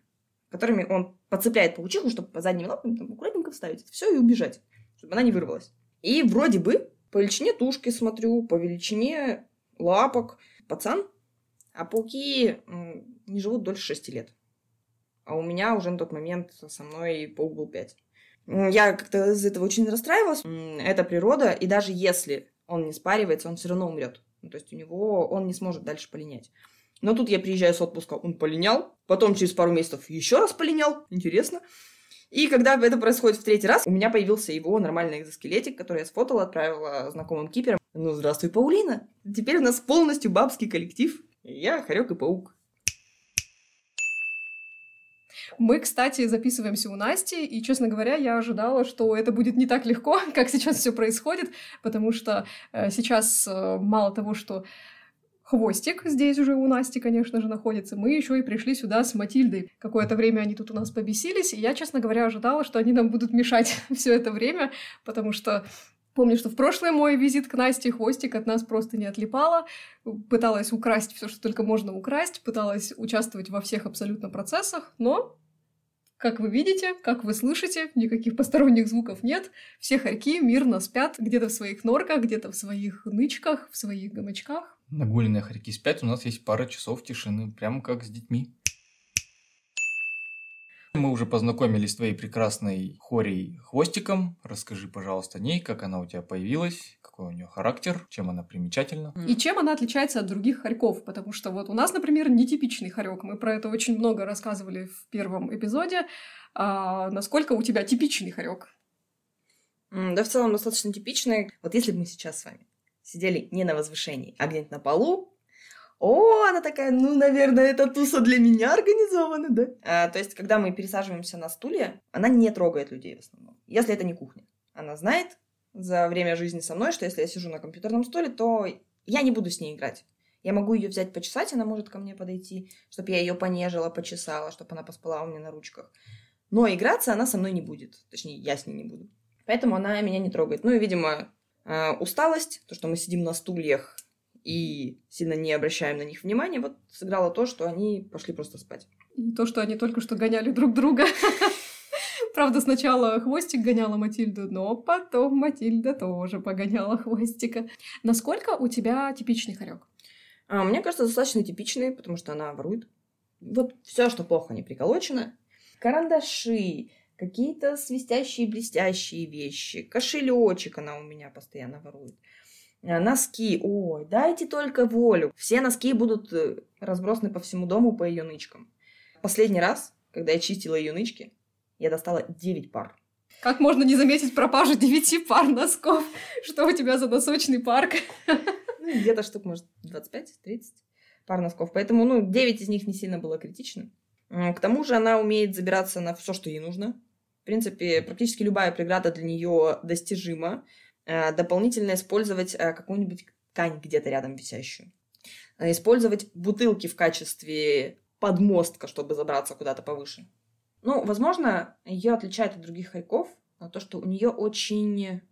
которыми он подцепляет паучиху, чтобы по задним лапам там, аккуратненько вставить это все и убежать, чтобы она не вырвалась. И вроде бы по величине тушки смотрю, по величине лапок пацан, а пауки не живут дольше 6 лет. А у меня уже на тот момент со мной паук был 5. М, Я как-то из этого очень расстраивалась. Это природа, и даже если он не спаривается, он все равно умрет. Ну, то есть у него он не сможет дальше полинять. Но тут я приезжаю с отпуска, он полинял, потом через пару месяцев еще раз полинял, интересно. И когда это происходит в третий раз, у меня появился его нормальный экзоскелетик, который я сфотала, отправила знакомым киперам. Ну, здравствуй, Паулина! Теперь у нас полностью бабский коллектив. Я Хорек и Паук. Мы, кстати, записываемся у Насти, и, честно говоря, я ожидала, что это будет не так легко, <laughs> как сейчас все происходит, потому что э, сейчас э, мало того, что хвостик здесь уже у Насти, конечно же, находится, мы еще и пришли сюда с Матильдой. Какое-то время они тут у нас побесились, и я, честно говоря, ожидала, что они нам будут мешать <laughs> все это время, потому что Помню, что в прошлый мой визит к Насте хвостик от нас просто не отлипала. Пыталась украсть все, что только можно украсть, пыталась участвовать во всех абсолютно процессах, но как вы видите, как вы слышите, никаких посторонних звуков нет. Все хорьки мирно спят где-то в своих норках, где-то в своих нычках, в своих гамачках. Нагуленные хорьки спят, у нас есть пара часов тишины, прямо как с детьми. Мы уже познакомились с твоей прекрасной хорей хвостиком. Расскажи, пожалуйста, о ней, как она у тебя появилась, какой у нее характер, чем она примечательна. И чем она отличается от других хорьков? Потому что вот у нас, например, нетипичный хорек. Мы про это очень много рассказывали в первом эпизоде. А насколько у тебя типичный хорек? Да, в целом достаточно типичный. Вот если бы мы сейчас с вами сидели не на возвышении, а где-нибудь на полу, о, она такая, ну, наверное, эта туса для меня организована, да? А, то есть, когда мы пересаживаемся на стулья, она не трогает людей в основном, если это не кухня. Она знает за время жизни со мной, что если я сижу на компьютерном стуле, то я не буду с ней играть. Я могу ее взять почесать, она может ко мне подойти, чтобы я ее понежила, почесала, чтобы она поспала у меня на ручках. Но играться она со мной не будет. Точнее, я с ней не буду. Поэтому она меня не трогает. Ну и, видимо, э, усталость, то, что мы сидим на стульях и сильно не обращаем на них внимания, вот сыграло то, что они пошли просто спать. И то, что они только что гоняли друг друга. <laughs> Правда, сначала хвостик гоняла Матильду, но потом Матильда тоже погоняла хвостика. Насколько у тебя типичный хорек? А, мне кажется, достаточно типичный, потому что она ворует. Вот все, что плохо не приколочено. Карандаши, какие-то свистящие, блестящие вещи, кошелечек она у меня постоянно ворует. А, Носки, ой, дайте только волю. Все носки будут э, разбросаны по всему дому по ее нычкам. Последний раз, когда я чистила ее нычки, я достала 9 пар. Как можно не заметить пропажу девяти пар носков? Что у тебя за носочный парк? Ну, где-то штук, может, 25-30 пар носков. Поэтому, ну, 9 из них не сильно было критично. К тому же она умеет забираться на все, что ей нужно. В принципе, практически любая преграда для нее достижима. Э, Дополнительно использовать э, какую-нибудь ткань где-то рядом висящую. Э, Использовать бутылки в качестве подмостка, чтобы забраться куда-то повыше. Ну, возможно, ее отличает от других хорьков то, что у нее очень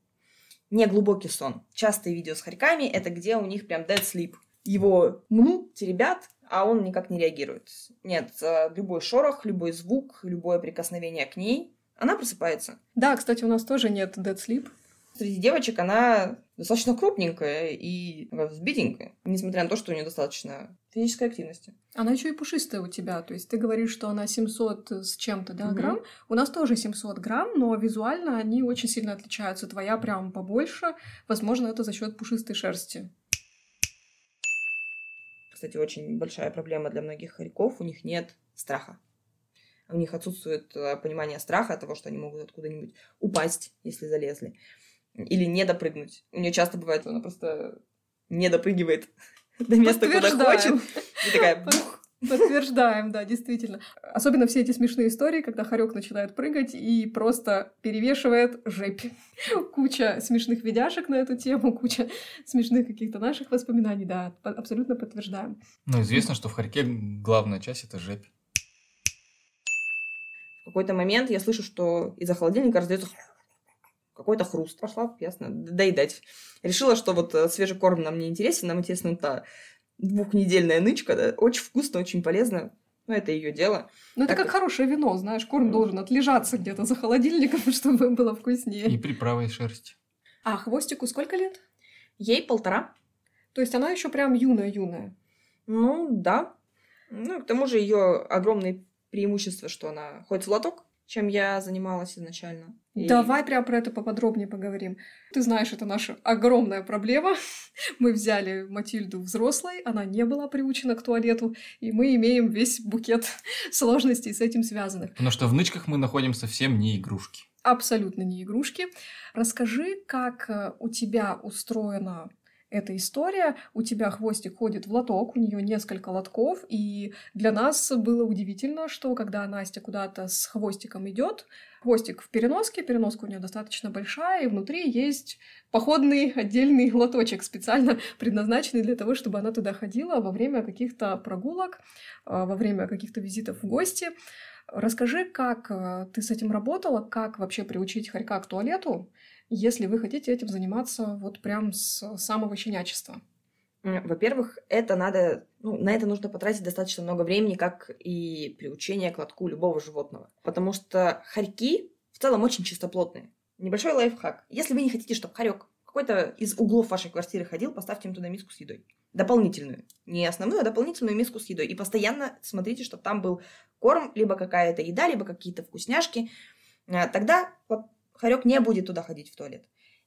неглубокий сон. Частые видео с хорьками — это где у них прям dead sleep. Его мнут, теребят, а он никак не реагирует. Нет, любой шорох, любой звук, любое прикосновение к ней, она просыпается. Да, кстати, у нас тоже нет Dead Sleep. Среди девочек она достаточно крупненькая и взбитенькая, несмотря на то, что у нее достаточно физической активности. Она еще и пушистая у тебя. То есть ты говоришь, что она 700 с чем-то да, Мгм. грамм. У нас тоже 700 грамм, но визуально они очень сильно отличаются. Твоя прям побольше. Возможно, это за счет пушистой шерсти. Кстати, очень большая проблема для многих хорьков, у них нет страха. У них отсутствует э, понимание страха того, что они могут откуда-нибудь упасть, если залезли. Или не допрыгнуть. У нее часто бывает, что она просто не допрыгивает <laughs> до места, куда хочет. И такая бух. Подтверждаем, да, действительно. Особенно все эти смешные истории, когда хорек начинает прыгать и просто перевешивает жепь. <laughs> Куча смешных видяшек на эту тему, куча смешных каких-то наших воспоминаний, да, абсолютно подтверждаем. Ну, известно, что в хорьке главная часть — это жепь. В какой-то момент я слышу, что из-за холодильника раздается какой-то хруст. Пошла, ясно, доедать. Решила, что вот э, свежий корм нам не интересен, нам интересна та двухнедельная нычка, да, очень вкусно, очень полезно. Ну, это ее дело. Ну, это как хорошее вино, знаешь, корм должен отлежаться где-то за холодильником, <laughs> чтобы было вкуснее. И приправа из шерсти. А хвостику сколько лет? Ей полтора. То есть она еще прям юная-юная. Ну, да. Ну, к тому же ее огромное преимущество, что она ходит в лоток, чем я занималась изначально. И... Давай прям про это поподробнее поговорим. Ты знаешь, это наша огромная проблема. <laughs> Мы взяли Матильду взрослой, она не была приучена к туалету, и мы имеем весь букет <laughs> сложностей с этим связанных. Потому что в нычках мы находим совсем не игрушки. Абсолютно не игрушки. Расскажи, как э, у тебя устроена эта история. У тебя хвостик ходит в лоток, у нее несколько лотков, и для нас было удивительно, что когда Настя куда-то с хвостиком идет, хвостик в переноске, переноска у нее достаточно большая, и внутри есть походный отдельный лоточек, специально предназначенный для того, чтобы она туда ходила во время каких-то прогулок, а, во время каких-то визитов в гости. Расскажи, как э, ты с этим работала, как вообще приучить хорька к туалету, если вы хотите этим заниматься вот прям с самого щенячества? Во-первых, это надо, ну, на это нужно потратить достаточно много времени, как и приучение к лотку любого животного. Потому что хорьки в целом очень чистоплотные. Небольшой лайфхак. Если вы не хотите, чтобы хорек какой-то из углов вашей квартиры ходил, поставьте ему туда миску с едой. Дополнительную. Не основную, а дополнительную миску с едой. И постоянно смотрите, чтобы там был корм, либо какая-то еда, либо какие-то вкусняшки. А, тогда вот хорек не будет туда ходить в туалет.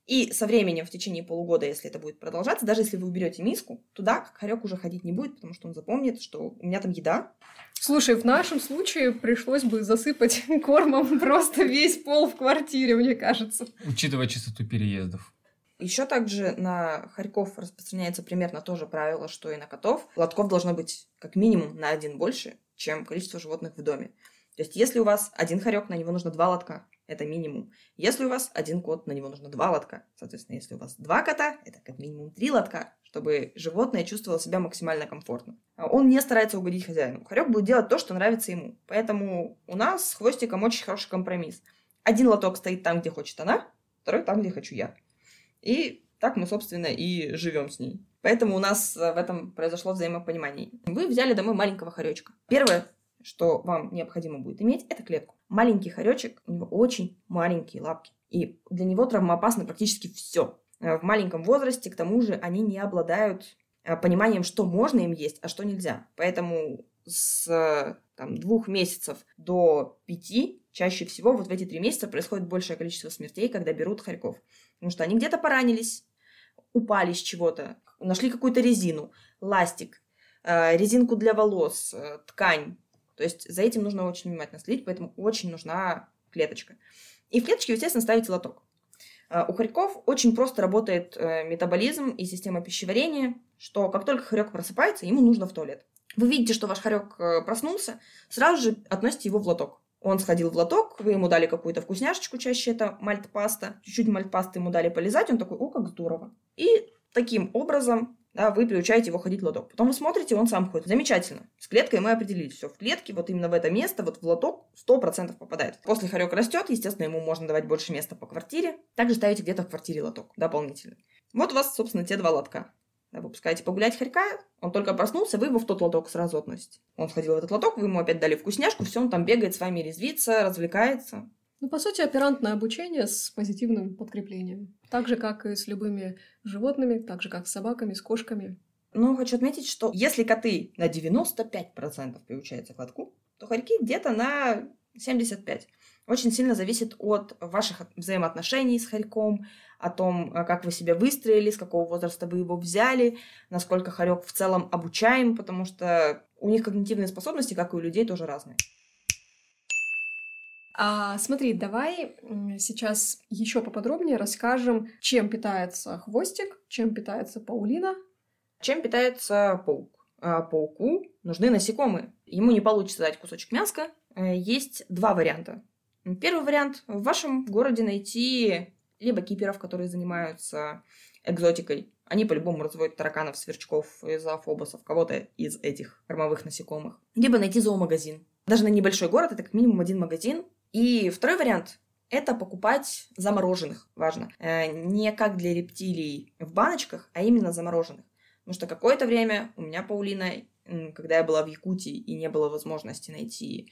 И со временем, в течение полугода, если это будет продолжаться, даже если вы уберете миску, туда хорек уже ходить не будет, потому что он запомнит, что у меня там еда. Слушай, в нашем случае пришлось бы засыпать <laughs> кормом просто весь пол в квартире, мне кажется. Учитывая частоту переездов. Еще также на хорьков распространяется примерно то же правило, что и на котов. Лотков должно быть как минимум на один больше, чем количество животных в доме. То есть, если у вас один хорек, на него нужно два лотка. Это минимум. Если у вас один кот, на него нужно два лотка. Соответственно, если у вас два кота, это как минимум три лотка, чтобы животное чувствовало себя максимально комфортно. А он не старается угодить хозяину. Хорек будет делать то, что нравится ему. Поэтому у нас с хвостиком очень хороший компромисс. Один лоток стоит там, где хочет она, второй там, где хочу я. И так мы, собственно, и живем с ней. Поэтому у нас э, в этом произошло взаимопонимание. Вы взяли домой маленького хоречка. Первое, что вам необходимо будет иметь, это клетку. Маленький хоречек, у него очень маленькие лапки. И для него травмоопасно практически все. Э, в маленьком возрасте, к тому же, они не обладают э, пониманием, что можно им есть, а что нельзя. Поэтому с там, двух месяцев до пяти, чаще всего вот в эти три месяца происходит большее количество смертей, когда берут хорьков. Потому что они где-то поранились, упали с чего-то, нашли какую-то резину, ластик, э, резинку для волос, ткань, то есть за этим нужно очень внимательно следить, поэтому очень нужна клеточка. И в клеточке, естественно, ставите лоток. А, у хорьков очень просто работает э, метаболизм и система пищеварения, что как только хорек просыпается, ему нужно в туалет. Вы видите, что ваш хорек э, проснулся, сразу же относите его в лоток. Он сходил в лоток, вы ему дали какую-то вкусняшечку, чаще это мальт-паста, чуть-чуть мальт-пасты ему дали полезать, он такой, о, как здорово. И таким образом да, вы приучаете его ходить в лоток. Потом вы смотрите, он сам ходит. Замечательно. С клеткой мы определились. Все, в клетке, вот именно в это место, вот в лоток 100% попадает. После хорек растет, естественно, ему можно давать больше места по квартире. Также ставите где-то в квартире лоток дополнительно. Вот у вас, собственно, те два лотка. Да, вы пускаете погулять хорька, он только проснулся, вы его в тот лоток сразу относите. Он сходил в этот лоток, вы ему опять дали вкусняшку, все, он там бегает с вами, резвится, развлекается. Ну, по сути, оперантное обучение с позитивным подкреплением. Так же, как и с любыми животными, так же, как с собаками, с кошками. Но хочу отметить, что если коты на 95% приучаются к лотку, то хорьки где-то на 75%. Очень сильно зависит от ваших взаимоотношений с хорьком, о том, а, как вы себя выстроили, с какого возраста вы его взяли, насколько хорек в целом обучаем, потому что у них когнитивные способности, как и у людей, тоже разные. А, смотри, давай сейчас еще поподробнее расскажем, чем питается хвостик, чем питается Паулина. Чем питается паук? а пауку нужны насекомые. Ему не получится дать кусочек мяска. Э, есть два варианта. Первый вариант. В вашем городе найти либо киперов, которые занимаются экзотикой. Они по-любому разводят тараканов, сверчков, зоофобусов, кого-то из этих кормовых насекомых. Либо найти зоомагазин. Даже на небольшой город это как минимум один магазин. И второй вариант – это покупать замороженных, важно. Э, не как для рептилий в баночках, а именно замороженных. Потому что какое-то время у меня Паулина, когда я была в Якутии и не было возможности найти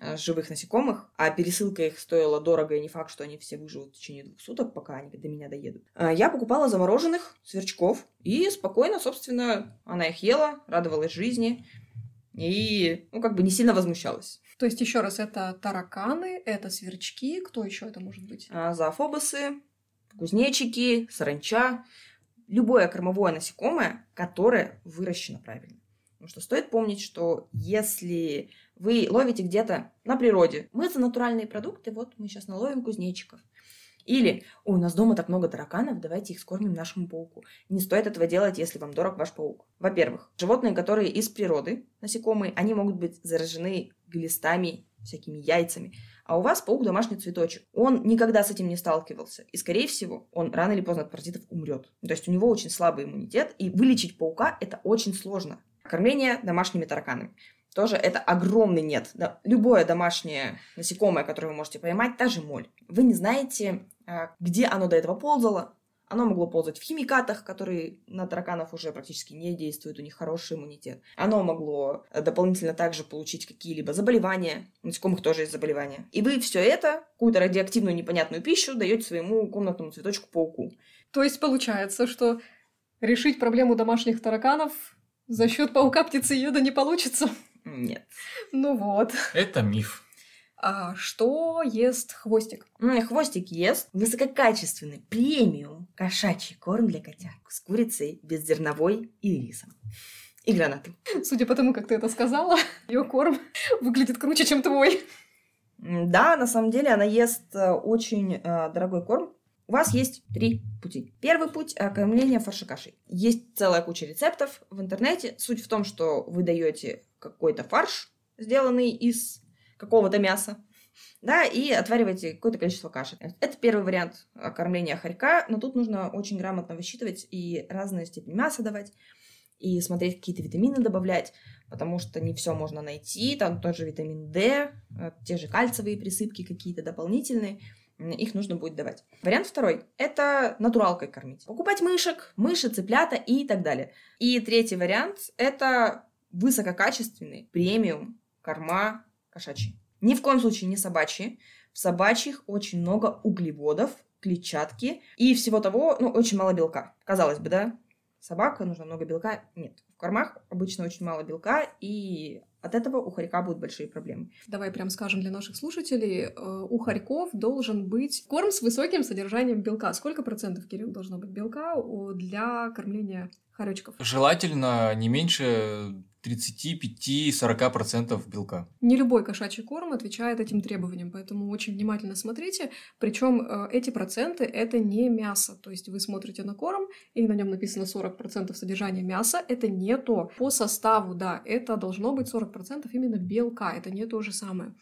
Э, живых насекомых, а пересылка их стоила дорого, и не факт, что они все выживут в течение двух суток, пока они до меня доедут. Э, я покупала замороженных сверчков, и спокойно, собственно, она их ела, радовалась жизни, и, ну, как бы не сильно возмущалась. То есть, еще раз, это тараканы, это сверчки, кто еще это может быть? А, зоофобусы, кузнечики, саранча, любое кормовое насекомое, которое выращено правильно. Потому что стоит помнить, что если вы ловите где-то на природе. Мы за натуральные продукты, вот мы сейчас наловим кузнечиков. Или, у нас дома так много тараканов, давайте их скормим нашему пауку. Не стоит этого делать, если вам дорог ваш паук. Во-первых, животные, которые из природы, насекомые, они могут быть заражены глистами, всякими яйцами. А у вас паук домашний цветочек. Он никогда с этим не сталкивался. И, скорее всего, он рано или поздно от паразитов умрет. То есть у него очень слабый иммунитет, и вылечить паука это очень сложно. Кормление домашними тараканами тоже это огромный нет. Любое домашнее насекомое, которое вы можете поймать, та же моль. Вы не знаете, а, где оно до этого ползало. Оно могло ползать в химикатах, которые на тараканов уже практически не действуют, у них хороший иммунитет. Оно могло э, дополнительно также получить какие-либо заболевания, у насекомых тоже есть заболевания. И вы все это, какую-то радиоактивную непонятную пищу, даете своему комнатному цветочку-пауку. То есть получается, что решить проблему домашних тараканов за счет паука птицееда не получится? Нет. Ну вот. Это миф. А что ест хвостик? Хвостик ест высококачественный премиум кошачий корм для котят с курицей, беззерновой и рисом. И гранаты. Судя по тому, как ты это сказала, <laughs> ее корм выглядит круче, чем твой. Да, на самом деле она ест э, очень э, дорогой корм. У вас есть три пути. Первый путь – кормление фаршикашей. Есть целая куча рецептов в интернете. Суть в том, что вы даете какой-то фарш, сделанный из какого-то мяса, да, и отвариваете какое-то количество каши. Это первый вариант кормления хорька, но тут нужно очень грамотно высчитывать и разные степени мяса давать, и смотреть, какие-то витамины добавлять, потому что не все можно найти, там тоже витамин D, э, те же кальциевые присыпки какие-то дополнительные, их нужно будет давать. Вариант второй – это натуралкой кормить. Покупать мышек, мыши, цыплята и так далее. И третий вариант – это высококачественный премиум корма кошачьи. Ни в коем случае не собачьи. В собачьих очень много углеводов, клетчатки и всего того, ну, очень мало белка. Казалось бы, да? Собака, нужно много белка. Нет. В кормах обычно очень мало белка, и от этого у хорька будут большие проблемы. Давай прям скажем для наших слушателей, э, у хорьков должен быть корм с высоким содержанием белка. Сколько процентов, Кирилл, должно быть белка для кормления хоречков? Желательно не меньше 35-40% белка. Не любой кошачий корм отвечает этим требованиям, поэтому очень внимательно смотрите. Причем э, эти проценты это не мясо. То есть вы смотрите на корм, и на нем написано 40% содержания мяса. Это не то. По составу, да, это должно быть 40% именно белка. Это не то же самое.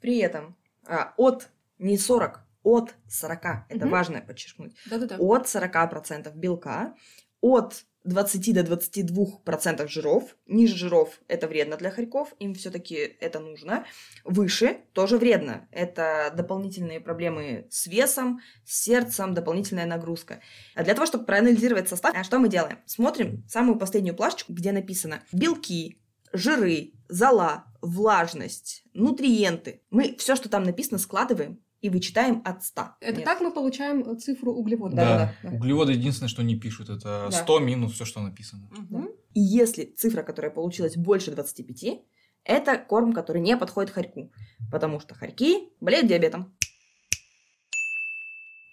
При этом а, от не 40, от 40, это угу. важно подчеркнуть, Да-да-да. от 40% белка, от 20 до 22 процентов жиров. Ниже жиров это вредно для хорьков, им все-таки это нужно. Выше тоже вредно. Это дополнительные проблемы с весом, с сердцем, дополнительная нагрузка. А для того, чтобы проанализировать состав, а что мы делаем? Смотрим самую последнюю плашечку, где написано белки, жиры, зола, влажность, нутриенты. Мы все, что там написано, складываем и вычитаем от 100. Это Нет. так мы получаем цифру углеводов. Да, да, да. углеводы единственное, что не пишут, это 100 да. минус все, что написано. Угу. И если цифра, которая получилась больше 25, это корм, который не подходит хорьку, потому что хорьки болеют диабетом.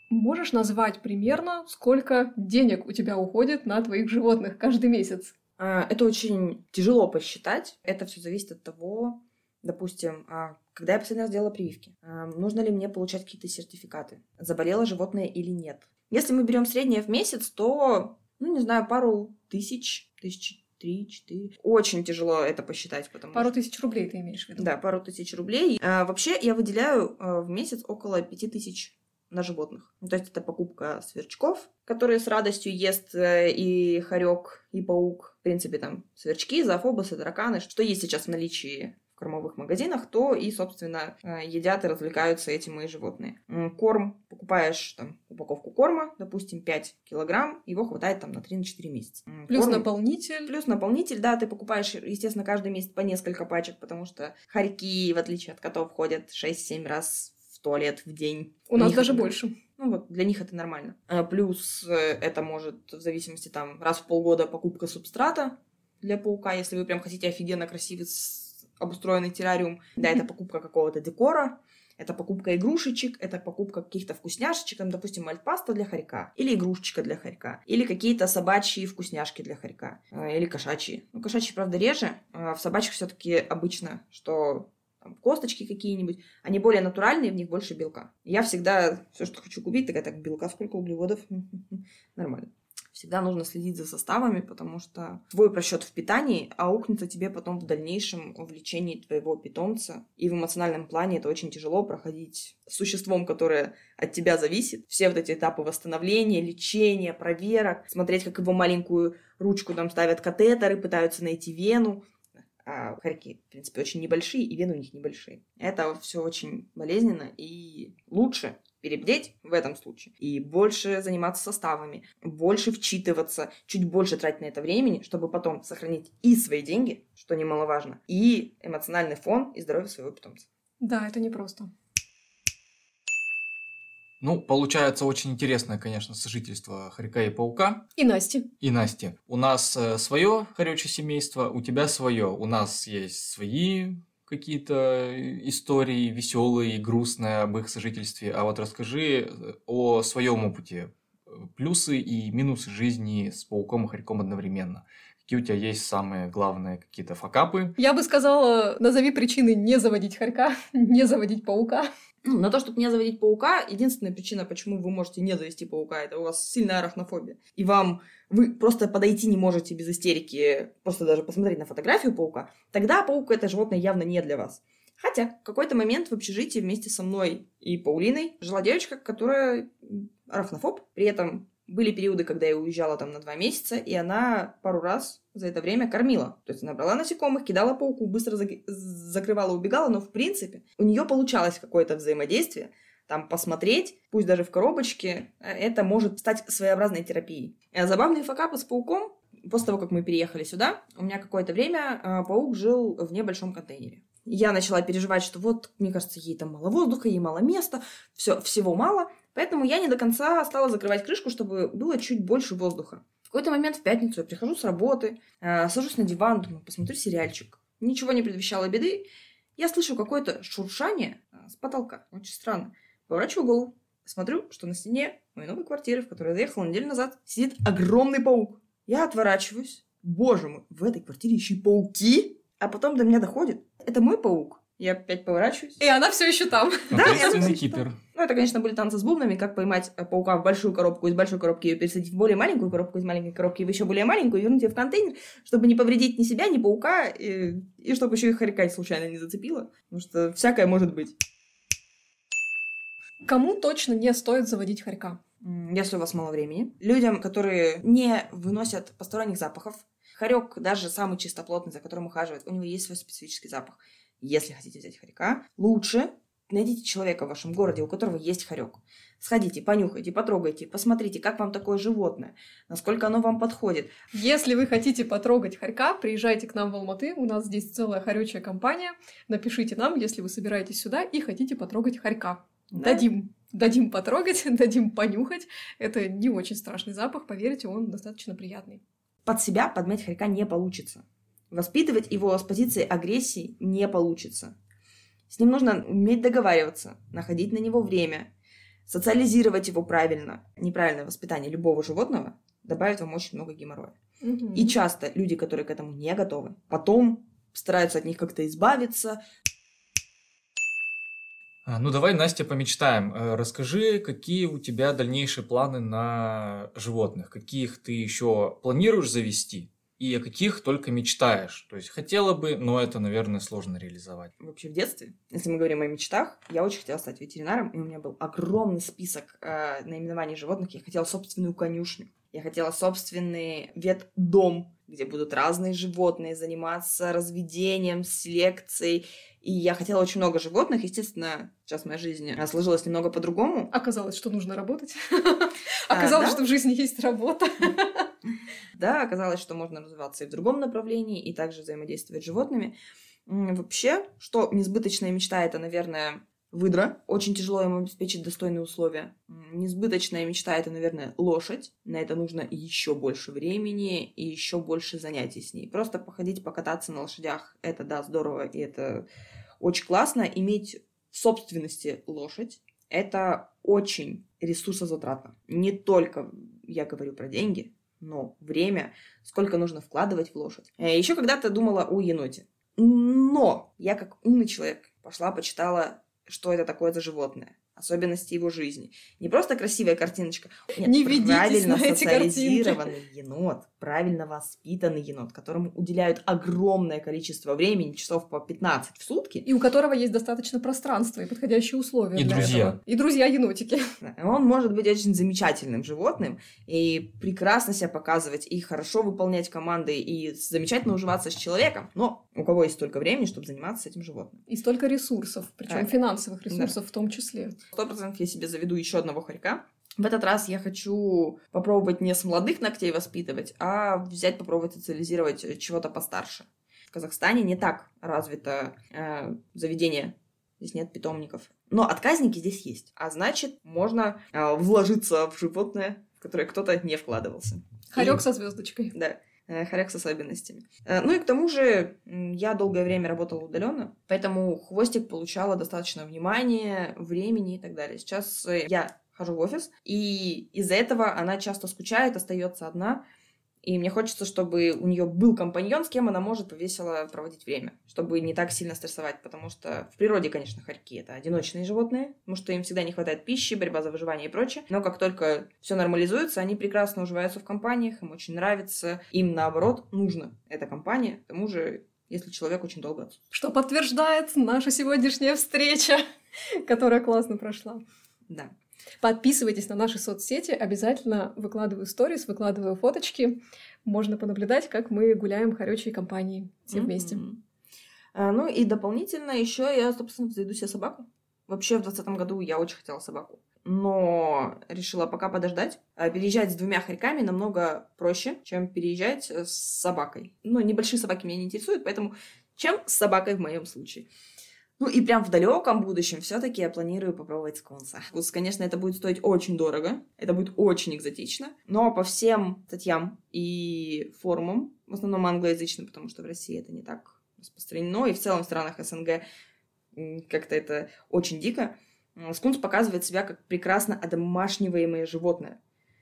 Можешь назвать примерно, сколько денег у тебя уходит на твоих животных каждый месяц? А, это очень тяжело посчитать. Это все зависит от того, допустим, а, когда я последний раз делала прививки, нужно ли мне получать какие-то сертификаты, заболело животное или нет. Если мы берем среднее в месяц, то, ну, не знаю, пару тысяч, тысяч три, четыре. Очень тяжело это посчитать, потому Пару что... тысяч рублей ты имеешь в виду? Да, пару тысяч рублей. А, вообще, я выделяю а, в месяц около пяти тысяч на животных. Ну, то есть это покупка сверчков, которые с радостью ест э, и хорек, и паук. В принципе, там сверчки, зоофобусы, тараканы, что есть сейчас в наличии в кормовых магазинах, то и, собственно, э, едят и развлекаются эти мои животные. Корм, покупаешь там упаковку корма, допустим, 5 килограмм, его хватает там на 3-4 месяца. Плюс корм- наполнитель. Плюс наполнитель, да, ты покупаешь, естественно, каждый месяц по несколько пачек, потому что хорьки, в отличие от котов, ходят 6-7 раз в туалет в день. У нас них даже больше. Ну вот, для них это нормально. А, Плюс э, это может, в зависимости, там, раз в полгода покупка субстрата для паука, если вы прям хотите офигенно красивый обустроенный террариум. Да, это покупка какого-то декора, это покупка игрушечек, это покупка каких-то вкусняшечек, там, допустим, мальтпаста для хорька, или игрушечка для хорька, или какие-то собачьи вкусняшки для хорька, э, или кошачьи. Ну, кошачьи, правда, реже, а в собачьих все таки обычно, что там, косточки какие-нибудь, они более натуральные, в них больше белка. Я всегда все, что хочу купить, такая, так, белка сколько, углеводов, <laughs> нормально. Всегда нужно следить за составами, потому что твой просчет в питании аукнется тебе потом в дальнейшем в лечении твоего питомца. И в эмоциональном плане это очень тяжело проходить с существом, которое от тебя зависит. Все вот эти этапы восстановления, лечения, проверок, смотреть, как его маленькую ручку там ставят катетеры, пытаются найти вену. А хорьки, в принципе, очень небольшие, и вены у них небольшие. Это все очень болезненно, и лучше перебдеть в этом случае и больше заниматься составами, больше вчитываться, чуть больше тратить на это времени, чтобы потом сохранить и свои деньги, что немаловажно, и эмоциональный фон и здоровье своего питомца. Да, это непросто. Ну, получается очень интересное, конечно, сожительство хорька и паука. И Насти. И Насти. У нас э, свое хорючее семейство, у тебя свое. У нас есть свои какие-то истории веселые, грустные об их сожительстве. А вот расскажи э, о своем опыте. Э, Плюсы и минусы жизни с пауком и хорьком одновременно. Какие у тебя есть самые главные какие-то факапы? Я бы сказала, назови причины не заводить хорька, <laughs> не заводить паука. Ну, на то, чтобы не заводить паука, единственная причина, почему вы можете не завести паука, это у вас сильная арахнофобия. И вам вы просто подойти не можете без истерики, просто даже посмотреть на фотографию паука, тогда паук это животное явно не для вас. Хотя в какой-то момент в общежитии вместе со мной и Паулиной жила девочка, которая арахнофоб. При этом были периоды, когда я уезжала там на два месяца, и она пару раз за это время кормила. То есть она брала насекомых, кидала пауку, быстро заг- закрывала, убегала, но в принципе у нее получалось какое-то взаимодействие, там посмотреть, пусть даже в коробочке, э, это может стать своеобразной терапией. Э, Забавные факапы с пауком. После того, как мы переехали сюда, у меня какое-то время э, паук жил в небольшом контейнере. Я начала переживать, что вот, мне кажется, ей там мало воздуха, ей мало места, все, всего мало. Поэтому я не до конца стала закрывать крышку, чтобы было чуть больше воздуха. В какой-то момент в пятницу я прихожу с работы, э, сажусь на диван, думаю, посмотрю сериальчик. Ничего не предвещало беды. Я слышу какое-то шуршание э, с потолка. Очень странно. Поворачиваю голову. Смотрю, что на стене моей новой квартиры, в которую я заехала неделю назад, сидит огромный паук. Я отворачиваюсь. Боже мой, в этой квартире еще и пауки. А потом до меня доходит. Это мой паук. Я опять поворачиваюсь. И она все еще там. Да, я кипер. Ну, это, конечно, были танцы с бубнами, как поймать э, паука в большую коробку, из большой коробки ее пересадить в более маленькую коробку, из маленькой коробки в еще более маленькую, и вернуть ее в контейнер, чтобы не повредить ни себя, ни паука, и, и чтобы еще и хорька случайно не зацепила. Потому что всякое может быть. Кому точно не стоит заводить хорька? Если у вас мало времени. Людям, которые не выносят посторонних запахов. Хорек, даже самый чистоплотный, за которым ухаживает, у него есть свой специфический запах. Если хотите взять хорька, лучше найдите человека в вашем городе, у которого есть хорек. Сходите, понюхайте, потрогайте, посмотрите, как вам такое животное, насколько оно вам подходит. Если вы хотите потрогать хорька, приезжайте к нам в Алматы. У нас здесь целая хорючая компания. Напишите нам, если вы собираетесь сюда и хотите потрогать хорька. Да? Дадим. Дадим потрогать, <laughs> дадим понюхать. Это не очень страшный запах, поверьте, он достаточно приятный. Под себя подмять хорька не получится. Воспитывать его с позиции агрессии не получится. С ним нужно уметь договариваться, находить на него время, социализировать его правильно. Неправильное воспитание любого животного добавит вам очень много геморроя. И часто люди, которые к этому не готовы, потом стараются от них как-то избавиться. А, Ну давай, Настя, помечтаем. Э, Расскажи, какие у тебя дальнейшие планы на животных? Каких ты еще планируешь завести? И о каких только мечтаешь. То есть хотела бы, но это, наверное, сложно реализовать. Вообще в детстве, если мы говорим о мечтах, я очень хотела стать ветеринаром, и у меня был огромный список э, наименований животных. Я хотела собственную конюшню. Я хотела собственный ветдом, где будут разные животные заниматься разведением, селекцией. И я хотела очень много животных. Естественно, сейчас моя жизнь сложилась немного по-другому. Оказалось, что нужно работать. <laughs> Оказалось, что в жизни есть работа. <laughs> Да, оказалось, что можно развиваться и в другом направлении, и также взаимодействовать с животными. Вообще, что несбыточная мечта, это, наверное, выдра. Очень тяжело ему обеспечить достойные условия. Несбыточная мечта это, наверное, лошадь. На это нужно еще больше времени и еще больше занятий с ней. Просто походить, покататься на лошадях, это да, здорово, и это очень классно. Иметь в собственности лошадь, это очень ресурсозатратно. Не только я говорю про деньги, но время, сколько нужно вкладывать в лошадь. Э, еще когда-то думала о еноте. Но я как умный человек пошла, почитала что это такое за животное особенности его жизни. Не просто красивая картиночка. Нет, Не правильно на эти социализированный енот, правильно воспитанный енот, которому уделяют огромное количество времени, часов по 15 в сутки. И у которого есть достаточно пространства и подходящие условия. И друзья. Этого. И друзья-енотики. Он может быть очень замечательным животным и прекрасно себя показывать, и хорошо выполнять команды, и замечательно уживаться с человеком. Но у кого есть столько времени, чтобы заниматься этим животным? И столько ресурсов, причем да. финансовых ресурсов да. в том числе. Сто процентов я себе заведу еще одного хорька. В этот раз я хочу попробовать не с молодых ногтей воспитывать, а взять, попробовать социализировать чего-то постарше. В Казахстане не так развито э, заведение. Здесь нет питомников. Но отказники здесь есть. А значит, можно э, вложиться в животное, в которое кто-то не вкладывался. Хорек И... со звездочкой. Да. Э, хорек с особенностями. Э, ну и к тому же я долгое время работала удаленно, поэтому хвостик получала достаточно внимания, времени и так далее. Сейчас э, я хожу в офис, и из-за этого она часто скучает, остается одна, и мне хочется, чтобы у нее был компаньон, с кем она может весело проводить время, чтобы не так сильно стрессовать, потому что в природе, конечно, хорьки — это одиночные животные, потому что им всегда не хватает пищи, борьба за выживание и прочее. Но как только все нормализуется, они прекрасно уживаются в компаниях, им очень нравится, им, наоборот, нужно эта компания, к тому же если человек очень долго отсутствует. Что подтверждает наша сегодняшняя встреча, <laughs> которая классно прошла. Да. Подписывайтесь на наши соцсети, обязательно выкладываю сторис, выкладываю фоточки. Можно понаблюдать, как мы гуляем хорючей компанией все вместе. А, ну и дополнительно еще я, собственно, заведу себе собаку. Вообще в 2020 году я очень хотела собаку. Но решила пока подождать. А переезжать с двумя хорьками намного проще, чем переезжать с собакой. Но небольшие собаки меня не интересуют, поэтому чем с собакой в моем случае. Ну и прям в далеком будущем все-таки я планирую попробовать скунса. Скунс, конечно, это будет стоить очень дорого, это будет очень экзотично, но по всем статьям и форумам, в основном англоязычным, потому что в России это не так распространено, и в целом в странах СНГ как-то это очень дико, скунс показывает себя как прекрасно одомашниваемое животное.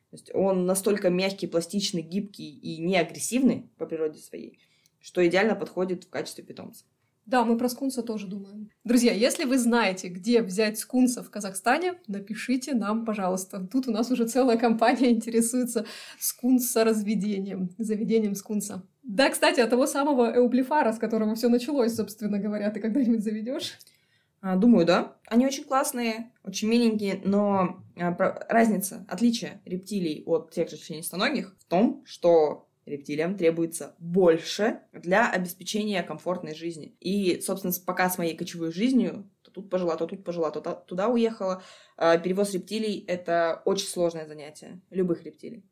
То есть он настолько мягкий, пластичный, гибкий и не агрессивный по природе своей, что идеально подходит в качестве питомца. Да, мы про скунса тоже думаем. Друзья, если вы знаете, где взять скунса в Казахстане, напишите нам, пожалуйста. Тут у нас уже целая компания интересуется скунса-разведением, заведением скунса. Да, кстати, от того самого Эублифара, с которого все началось, собственно говоря, ты когда-нибудь заведешь? А, думаю, да. Они очень классные, очень миленькие, но а, разница, отличие рептилий от тех же членистоногих в том, что рептилиям требуется больше для обеспечения комфортной жизни. И, собственно, пока с моей кочевой жизнью, то тут пожила, то тут пожила, то туда уехала, а, перевоз рептилий — это очень сложное занятие, любых рептилий.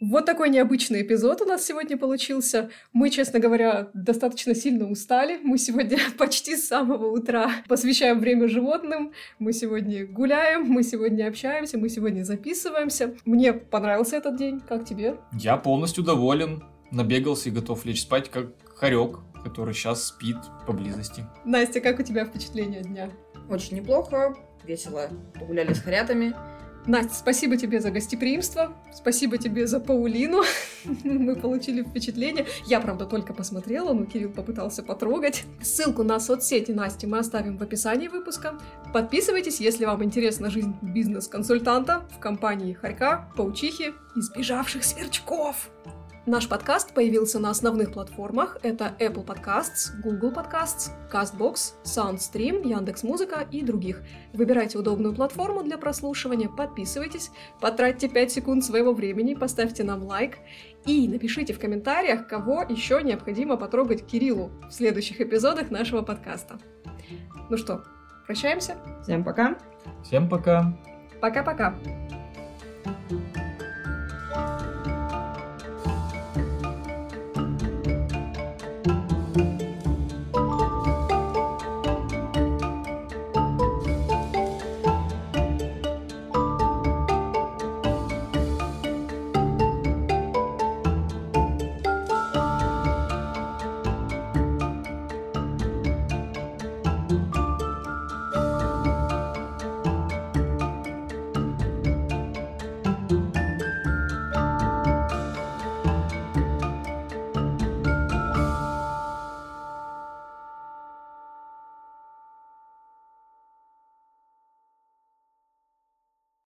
Вот такой необычный эпизод у нас сегодня получился. Мы, честно говоря, достаточно сильно устали. Мы сегодня <laughs> почти с самого утра посвящаем время животным. Мы сегодня гуляем, мы сегодня общаемся, мы сегодня записываемся. Мне понравился этот день. Как тебе? Я полностью доволен. Набегался и готов лечь спать, как хорек, который сейчас спит поблизости. Настя, как у тебя впечатление дня? Очень неплохо, весело погуляли с хорятами Настя, спасибо тебе за гостеприимство, спасибо тебе за Паулину. <laughs> Мы получили впечатление. Я, правда, только посмотрела, но Кирилл попытался потрогать. Ссылку на соцсети Насти мы оставим в описании выпуска. Подписывайтесь, если вам интересна жизнь бизнес-консультанта в компании Харька, Паучихи и сбежавших сверчков. Наш подкаст появился на основных платформах. Это Apple Podcasts, Google Podcasts, CastBox, SoundStream, Яндекс.Музыка и других. Выбирайте удобную платформу для прослушивания, подписывайтесь, потратьте 5 секунд своего времени, поставьте нам лайк и напишите в комментариях, кого еще необходимо потрогать Кириллу в следующих эпизодах нашего подкаста. Ну что, прощаемся? Всем пока. Всем пока. Пока-пока.